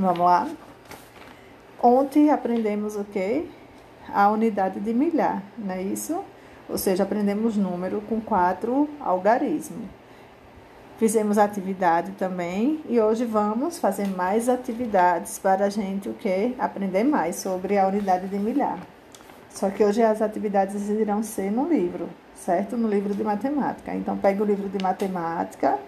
Vamos lá? Ontem aprendemos o quê? A unidade de milhar, não é isso? Ou seja, aprendemos número com quatro algarismos. Fizemos atividade também e hoje vamos fazer mais atividades para a gente o que? Aprender mais sobre a unidade de milhar. Só que hoje as atividades irão ser no livro, certo? No livro de matemática. Então, pegue o livro de matemática,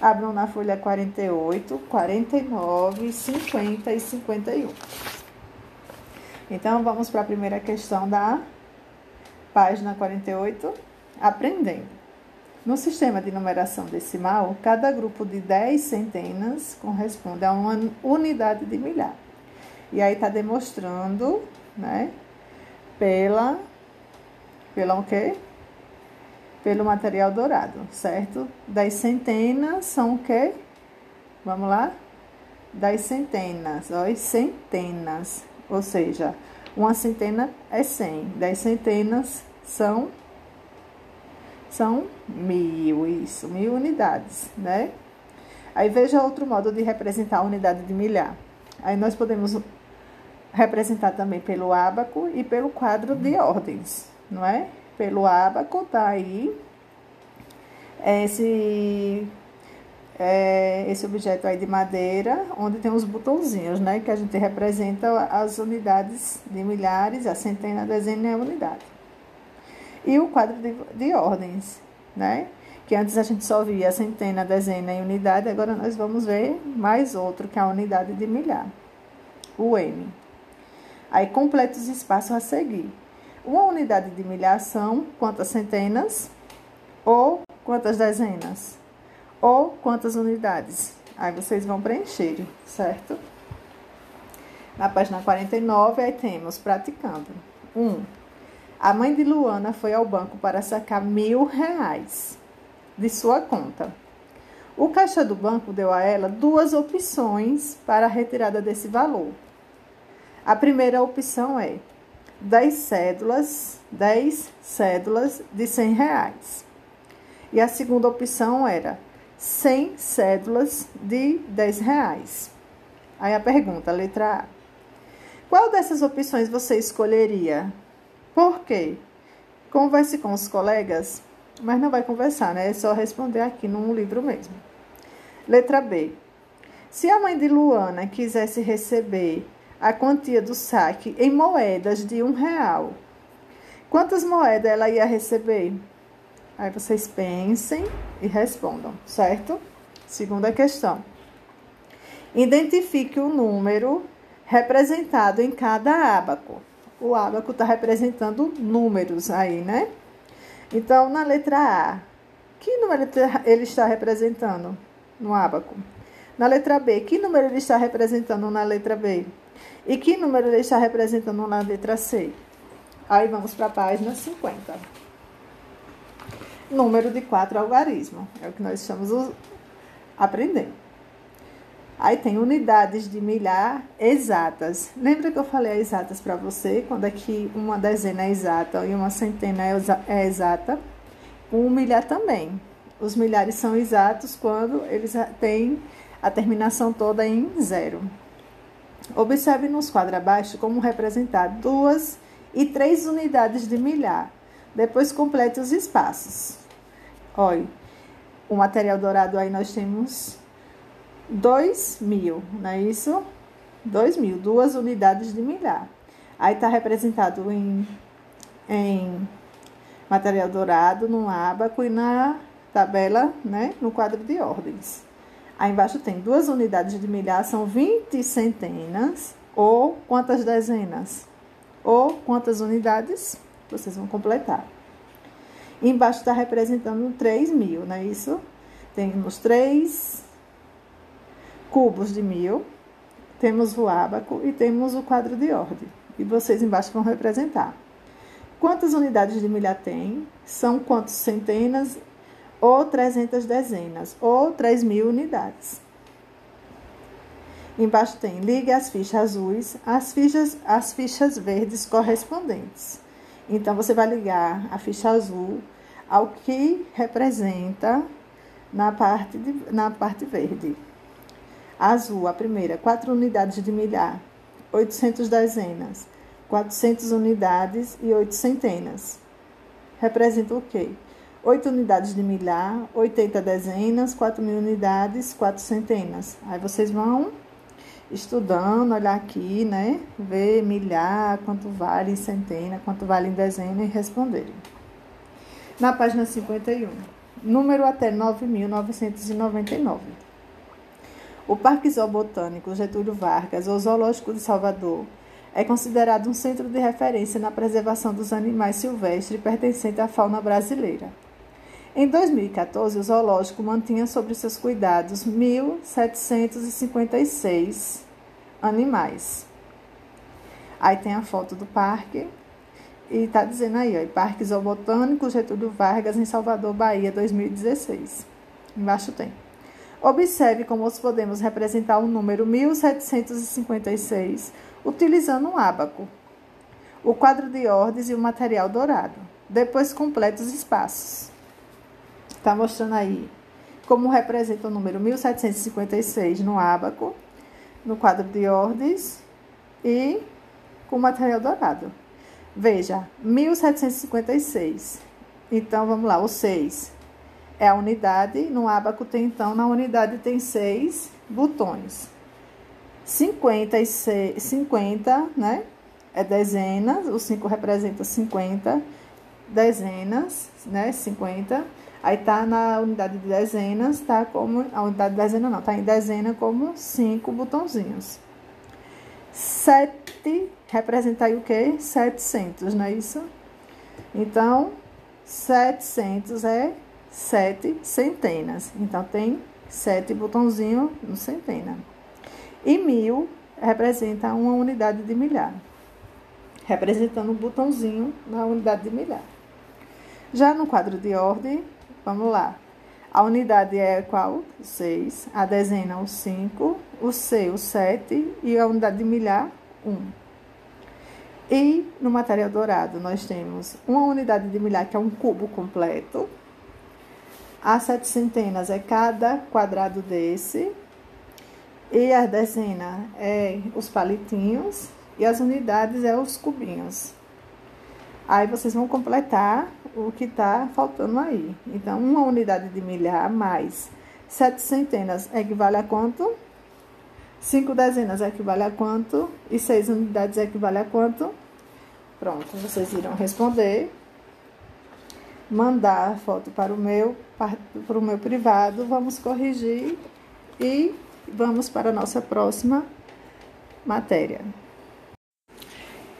abram na folha 48, 49, 50 e 51. Então, vamos para a primeira questão da página 48, aprendendo. No sistema de numeração decimal, cada grupo de 10 centenas corresponde a uma unidade de milhar. E aí está demonstrando, né, pela, pela o quê? Pelo material dourado, certo? Das centenas são o quê? Vamos lá? Das centenas, ó, centenas. Ou seja, uma centena é 100, dez centenas são são mil, isso, mil unidades, né? Aí veja outro modo de representar a unidade de milhar. Aí nós podemos representar também pelo ábaco e pelo quadro de ordens, não é? Pelo ábaco tá aí esse é, esse objeto aí de madeira, onde tem os botãozinhos, né? Que a gente representa as unidades de milhares, a centena, a dezena e a unidade. E o quadro de, de ordens, né? Que antes a gente só via centena, dezena e unidade, agora nós vamos ver mais outro, que é a unidade de milhar, o M. Aí completa os espaços a seguir. Uma unidade de milhar são quantas centenas ou quantas dezenas? Ou quantas unidades? Aí vocês vão preencher, certo? Na página 49, aí temos praticando. 1. Um, a mãe de Luana foi ao banco para sacar mil reais de sua conta. O caixa do banco deu a ela duas opções para a retirada desse valor. A primeira opção é 10 cédulas, 10 cédulas de 100 reais. E a segunda opção era 100 cédulas de 10 reais. Aí a pergunta, letra A. Qual dessas opções você escolheria? Por quê? Converse com os colegas, mas não vai conversar, né? É só responder aqui num livro mesmo. Letra B. Se a mãe de Luana quisesse receber a quantia do saque em moedas de um real, quantas moedas ela ia receber? Aí vocês pensem e respondam, certo? Segunda questão. Identifique o número representado em cada ábaco. O ábaco está representando números aí, né? Então, na letra A, que número ele está representando no ábaco? Na letra B, que número ele está representando na letra B? E que número ele está representando na letra C? Aí vamos para a página 50 número de quatro algarismos. É o que nós estamos aprendendo. Aí tem unidades de milhar exatas. Lembra que eu falei exatas para você? Quando é que uma dezena é exata e uma centena é exata? Um milhar também. Os milhares são exatos quando eles têm a terminação toda em zero. Observe nos quadros abaixo como representar duas e três unidades de milhar. Depois complete os espaços. Olha, o material dourado aí nós temos 2 mil, não é isso? 2 mil, duas unidades de milhar. Aí está representado em, em material dourado, no abaco e na tabela, né, no quadro de ordens. Aí embaixo tem duas unidades de milhar, são 20 centenas, ou quantas dezenas? Ou quantas unidades? Vocês vão completar. embaixo está representando 3 mil, não é isso? Temos três cubos de mil, temos o ábaco e temos o quadro de ordem. E vocês embaixo vão representar. Quantas unidades de milhar tem? São quantas centenas ou 300 dezenas ou 3 mil unidades. Embaixo tem ligue as fichas azuis às fichas, as fichas verdes correspondentes. Então, você vai ligar a ficha azul ao que representa na parte, de, na parte verde. Azul, a primeira, 4 unidades de milhar, 800 dezenas, 400 unidades e 8 centenas. Representa o quê? 8 unidades de milhar, 80 dezenas, 4 mil unidades, 4 centenas. Aí vocês vão estudando, olhar aqui, né? Ver milhar, quanto vale em centena, quanto vale em dezena e responderem. Na página 51, número até 9.999. O Parque Zoobotânico Getúlio Vargas, ou Zoológico de Salvador, é considerado um centro de referência na preservação dos animais silvestres pertencente à fauna brasileira. Em 2014, o zoológico mantinha sob seus cuidados 1.756 animais. Aí tem a foto do parque e está dizendo aí, ó, Parque Zoobotânico Getúlio Vargas, em Salvador, Bahia, 2016. Embaixo tem. Observe como podemos representar o número 1756 utilizando um ábaco, o quadro de ordens e o material dourado. Depois completa os espaços. Está mostrando aí como representa o número 1756 no ábaco, no quadro de ordens e com material dourado. Veja, 1756. Então, vamos lá, o 6 é a unidade. No ábaco tem, então, na unidade tem seis botões. 50 e 50, né? É dezenas, o 5 representa 50 dezenas, né? 50. Aí tá na unidade de dezenas, tá como a unidade de dezena não, tá em dezena como 5 botãozinhos. 7 representa aí o quê? 700, não é isso? Então, 700 é 7 centenas. Então, tem 7 botãozinhos no centena. E mil representa uma unidade de milhar, representando um botãozinho na unidade de milhar. Já no quadro de ordem, vamos lá. A unidade é qual? 6. A dezena, o 5. O C, o 7. E a unidade de milhar, 1. E no material dourado, nós temos uma unidade de milhar, que é um cubo completo. As sete centenas é cada quadrado desse. E a dezena é os palitinhos. E as unidades é os cubinhos. Aí vocês vão completar o que está faltando aí. Então, uma unidade de milhar mais sete centenas equivale a quanto? Cinco dezenas equivale a quanto? E seis unidades equivale a quanto? Pronto, vocês irão responder. Mandar a foto para o meu, para o meu privado. Vamos corrigir e vamos para a nossa próxima matéria.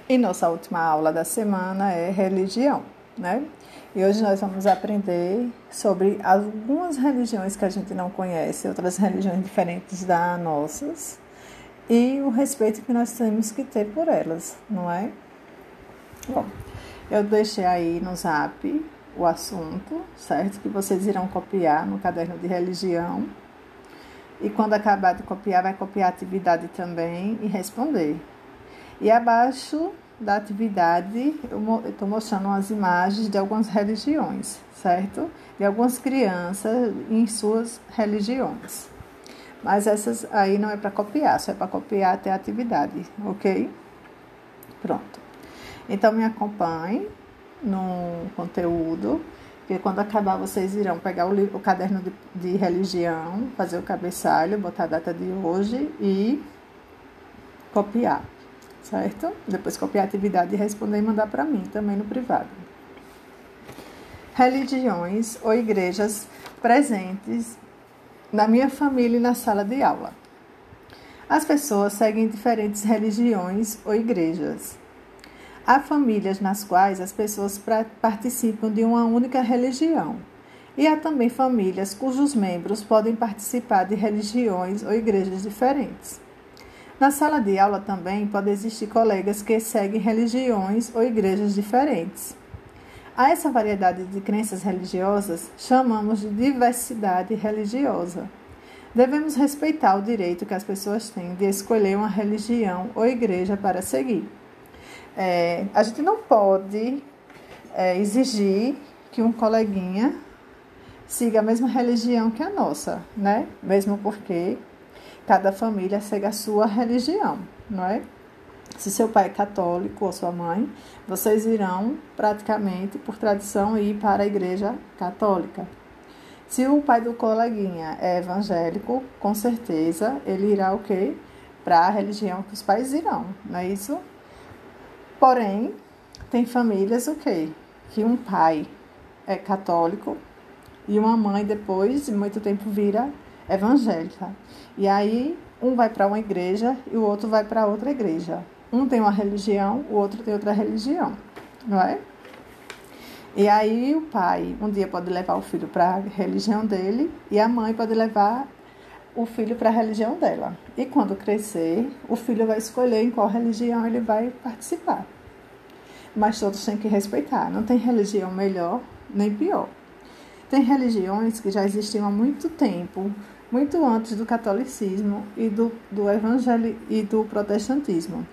E nossa última aula da semana é religião, né? E hoje nós vamos aprender sobre algumas religiões que a gente não conhece, outras religiões diferentes das nossas, e o respeito que nós temos que ter por elas, não é? Bom, eu deixei aí no zap o assunto, certo? Que vocês irão copiar no caderno de religião e quando acabar de copiar, vai copiar a atividade também e responder. E abaixo da atividade, eu estou mostrando umas imagens de algumas religiões, certo? De algumas crianças em suas religiões. Mas essas aí não é para copiar, só é para copiar até a atividade, ok? Pronto. Então me acompanhe no conteúdo porque quando acabar, vocês irão pegar o, livro, o caderno de, de religião, fazer o cabeçalho, botar a data de hoje e copiar, certo? Depois copiar a atividade e responder e mandar para mim também no privado. Religiões ou igrejas presentes na minha família e na sala de aula. As pessoas seguem diferentes religiões ou igrejas. Há famílias nas quais as pessoas participam de uma única religião. E há também famílias cujos membros podem participar de religiões ou igrejas diferentes. Na sala de aula também pode existir colegas que seguem religiões ou igrejas diferentes. A essa variedade de crenças religiosas chamamos de diversidade religiosa. Devemos respeitar o direito que as pessoas têm de escolher uma religião ou igreja para seguir. É, a gente não pode é, exigir que um coleguinha siga a mesma religião que a nossa, né? Mesmo porque cada família segue a sua religião, não é? Se seu pai é católico ou sua mãe, vocês irão praticamente, por tradição, ir para a igreja católica. Se o pai do coleguinha é evangélico, com certeza ele irá o quê? Para a religião que os pais irão, não é isso? Porém, tem famílias o quê? Que um pai é católico e uma mãe depois de muito tempo vira evangélica. E aí um vai para uma igreja e o outro vai para outra igreja. Um tem uma religião, o outro tem outra religião, não é? E aí o pai um dia pode levar o filho para a religião dele e a mãe pode levar o filho para a religião dela. E quando crescer, o filho vai escolher em qual religião ele vai participar. Mas todos têm que respeitar. Não tem religião melhor nem pior. Tem religiões que já existiam há muito tempo, muito antes do catolicismo e do, do evangelho e do protestantismo.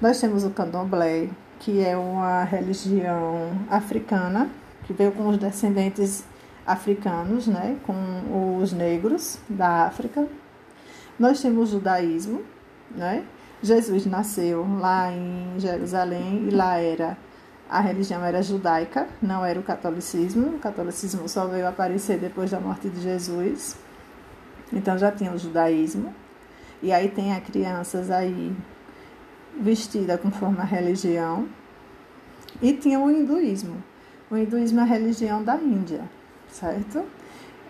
Nós temos o candomblé, que é uma religião africana, que veio com os descendentes africanos, né, com os negros da África. Nós temos o judaísmo, né? Jesus nasceu lá em Jerusalém e lá era a religião era judaica, não era o catolicismo. O catolicismo só veio aparecer depois da morte de Jesus. Então já tinha o judaísmo. E aí tem as crianças aí vestida conforme a religião. E tinha o hinduísmo. O hinduísmo é a religião da Índia, certo?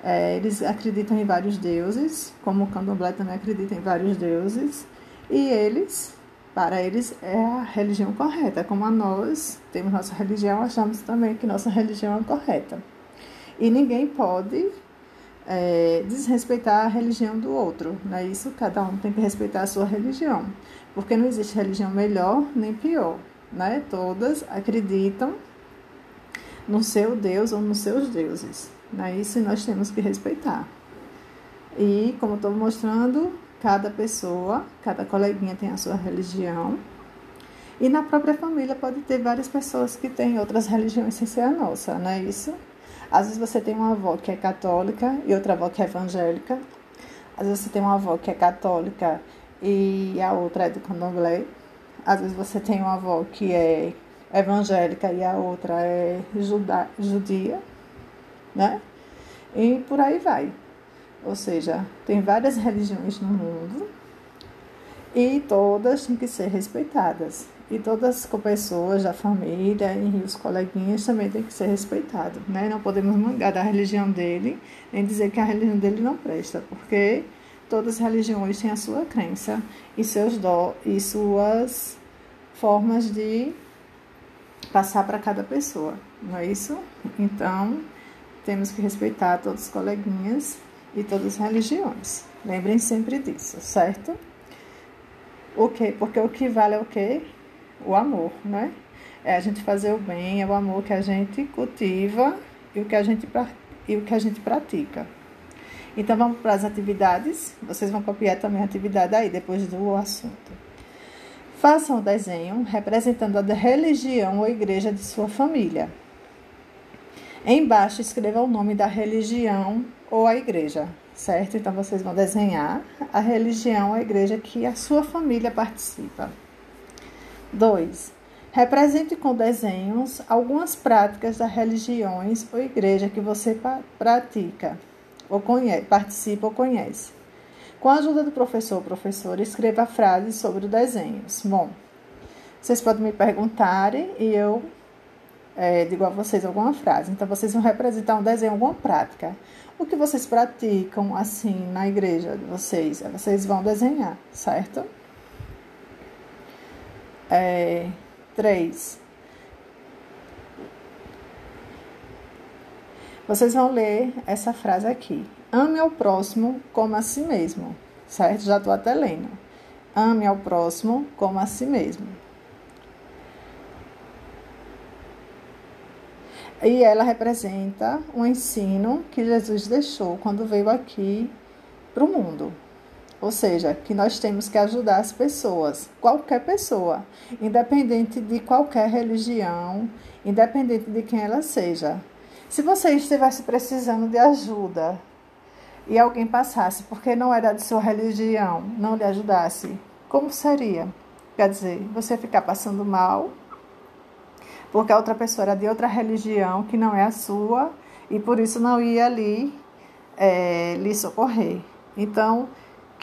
É, eles acreditam em vários deuses, como o candomblé também acredita em vários deuses. E eles, para eles, é a religião correta. Como a nós temos nossa religião, achamos também que nossa religião é correta. E ninguém pode é, desrespeitar a religião do outro. Não é isso? Cada um tem que respeitar a sua religião. Porque não existe religião melhor nem pior. Né? Todas acreditam no seu Deus ou nos seus deuses. Não é isso? Nós temos que respeitar. E, como estou mostrando, cada pessoa, cada coleguinha tem a sua religião. E na própria família pode ter várias pessoas que têm outras religiões sem ser a nossa, não é isso? Às vezes você tem uma avó que é católica e outra avó que é evangélica. Às vezes você tem uma avó que é católica e a outra é do candomblé. Às vezes você tem uma avó que é evangélica e a outra é juda, judia, né? E por aí vai. Ou seja, tem várias religiões no mundo e todas têm que ser respeitadas. E todas as pessoas da família e os coleguinhas também têm que ser respeitados. Né? Não podemos mangar da religião dele, nem dizer que a religião dele não presta, porque todas as religiões têm a sua crença e, seus dó, e suas formas de passar para cada pessoa, não é isso? Então, temos que respeitar todos os coleguinhas e todas as religiões. Lembrem sempre disso, certo? O quê? Porque o que vale é o quê? O amor, né? É a gente fazer o bem, é o amor que a gente cultiva e o que a gente, e o que a gente pratica. Então vamos para as atividades. Vocês vão copiar também a atividade aí depois do assunto. Façam o desenho representando a religião ou igreja de sua família. Embaixo escreva o nome da religião ou a igreja, certo? Então vocês vão desenhar a religião ou a igreja que a sua família participa. 2. Represente com desenhos algumas práticas das religiões ou igreja que você pratica, ou conhece, participa ou conhece. Com a ajuda do professor ou professora, escreva frases sobre os desenhos. Bom, vocês podem me perguntarem e eu é, digo a vocês alguma frase. Então, vocês vão representar um desenho, alguma prática. O que vocês praticam, assim, na igreja de vocês? Vocês vão desenhar, certo? É, três. Vocês vão ler essa frase aqui. Ame ao próximo como a si mesmo. Certo? Já estou até lendo. Ame ao próximo como a si mesmo. E ela representa um ensino que Jesus deixou quando veio aqui para o mundo. Ou seja, que nós temos que ajudar as pessoas, qualquer pessoa, independente de qualquer religião, independente de quem ela seja. Se você estivesse precisando de ajuda e alguém passasse porque não era de sua religião, não lhe ajudasse, como seria? Quer dizer, você ficar passando mal porque a outra pessoa era de outra religião que não é a sua e por isso não ia ali é, lhe socorrer. Então,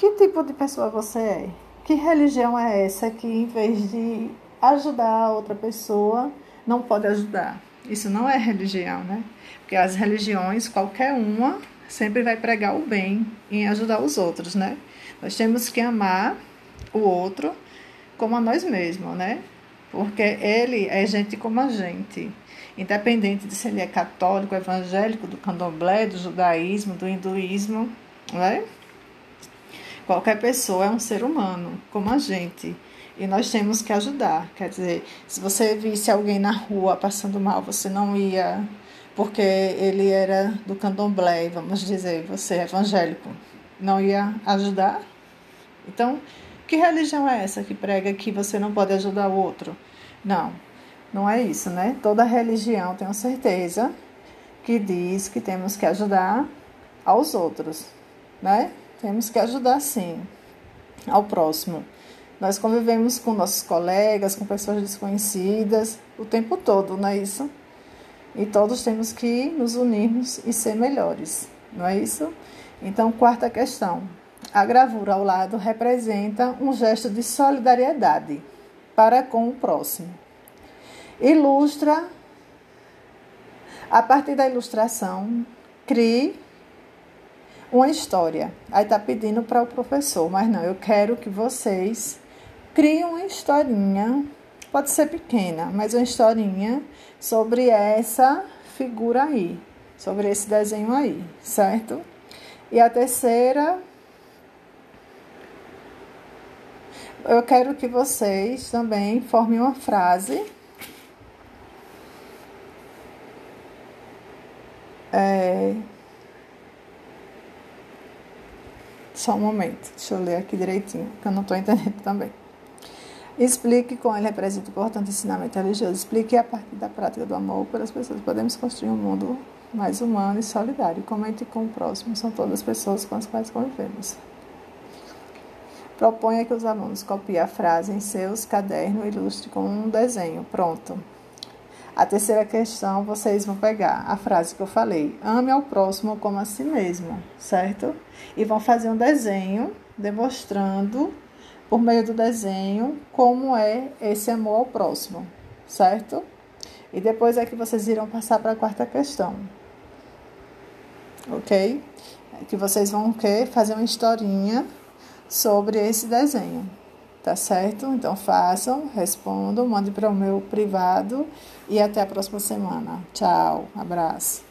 que tipo de pessoa você é? Que religião é essa que, em vez de ajudar a outra pessoa, não pode ajudar? Isso não é religião, né? Porque as religiões, qualquer uma, sempre vai pregar o bem em ajudar os outros, né? Nós temos que amar o outro como a nós mesmos, né? Porque ele é gente como a gente. Independente de se ele é católico, evangélico, do candomblé, do judaísmo, do hinduísmo, né? Qualquer pessoa é um ser humano, como a gente. E nós temos que ajudar. Quer dizer, se você visse alguém na rua passando mal, você não ia porque ele era do candomblé, vamos dizer, você é evangélico, não ia ajudar? Então, que religião é essa que prega que você não pode ajudar o outro? Não, não é isso, né? Toda religião, tenho certeza, que diz que temos que ajudar aos outros, né? Temos que ajudar sim ao próximo. Nós convivemos com nossos colegas, com pessoas desconhecidas o tempo todo, não é isso? E todos temos que nos unirmos e ser melhores, não é isso? Então, quarta questão. A gravura ao lado representa um gesto de solidariedade para com o próximo. Ilustra, a partir da ilustração, crie uma história. Aí está pedindo para o professor, mas não, eu quero que vocês criem uma historinha, pode ser pequena, mas uma historinha sobre essa figura aí, sobre esse desenho aí, certo? E a terceira eu quero que vocês também formem uma frase. É... Só um momento, deixa eu ler aqui direitinho, que eu não estou entendendo também. Explique como ele representa o importante ensinamento religioso. Explique a partir da prática do amor pelas pessoas. Podemos construir um mundo mais humano e solidário. Comente com o próximo. São todas as pessoas com as quais convivemos. Proponha que os alunos copiem a frase em seus cadernos e ilustre com um desenho. Pronto. A terceira questão, vocês vão pegar a frase que eu falei: ame ao próximo como a si mesmo, certo? E vão fazer um desenho demonstrando, por meio do desenho, como é esse amor ao próximo, certo? E depois é que vocês irão passar para a quarta questão. Ok? É que vocês vão querer fazer uma historinha sobre esse desenho. Tá certo? Então façam, respondam, mandem para o meu privado e até a próxima semana. Tchau, abraço.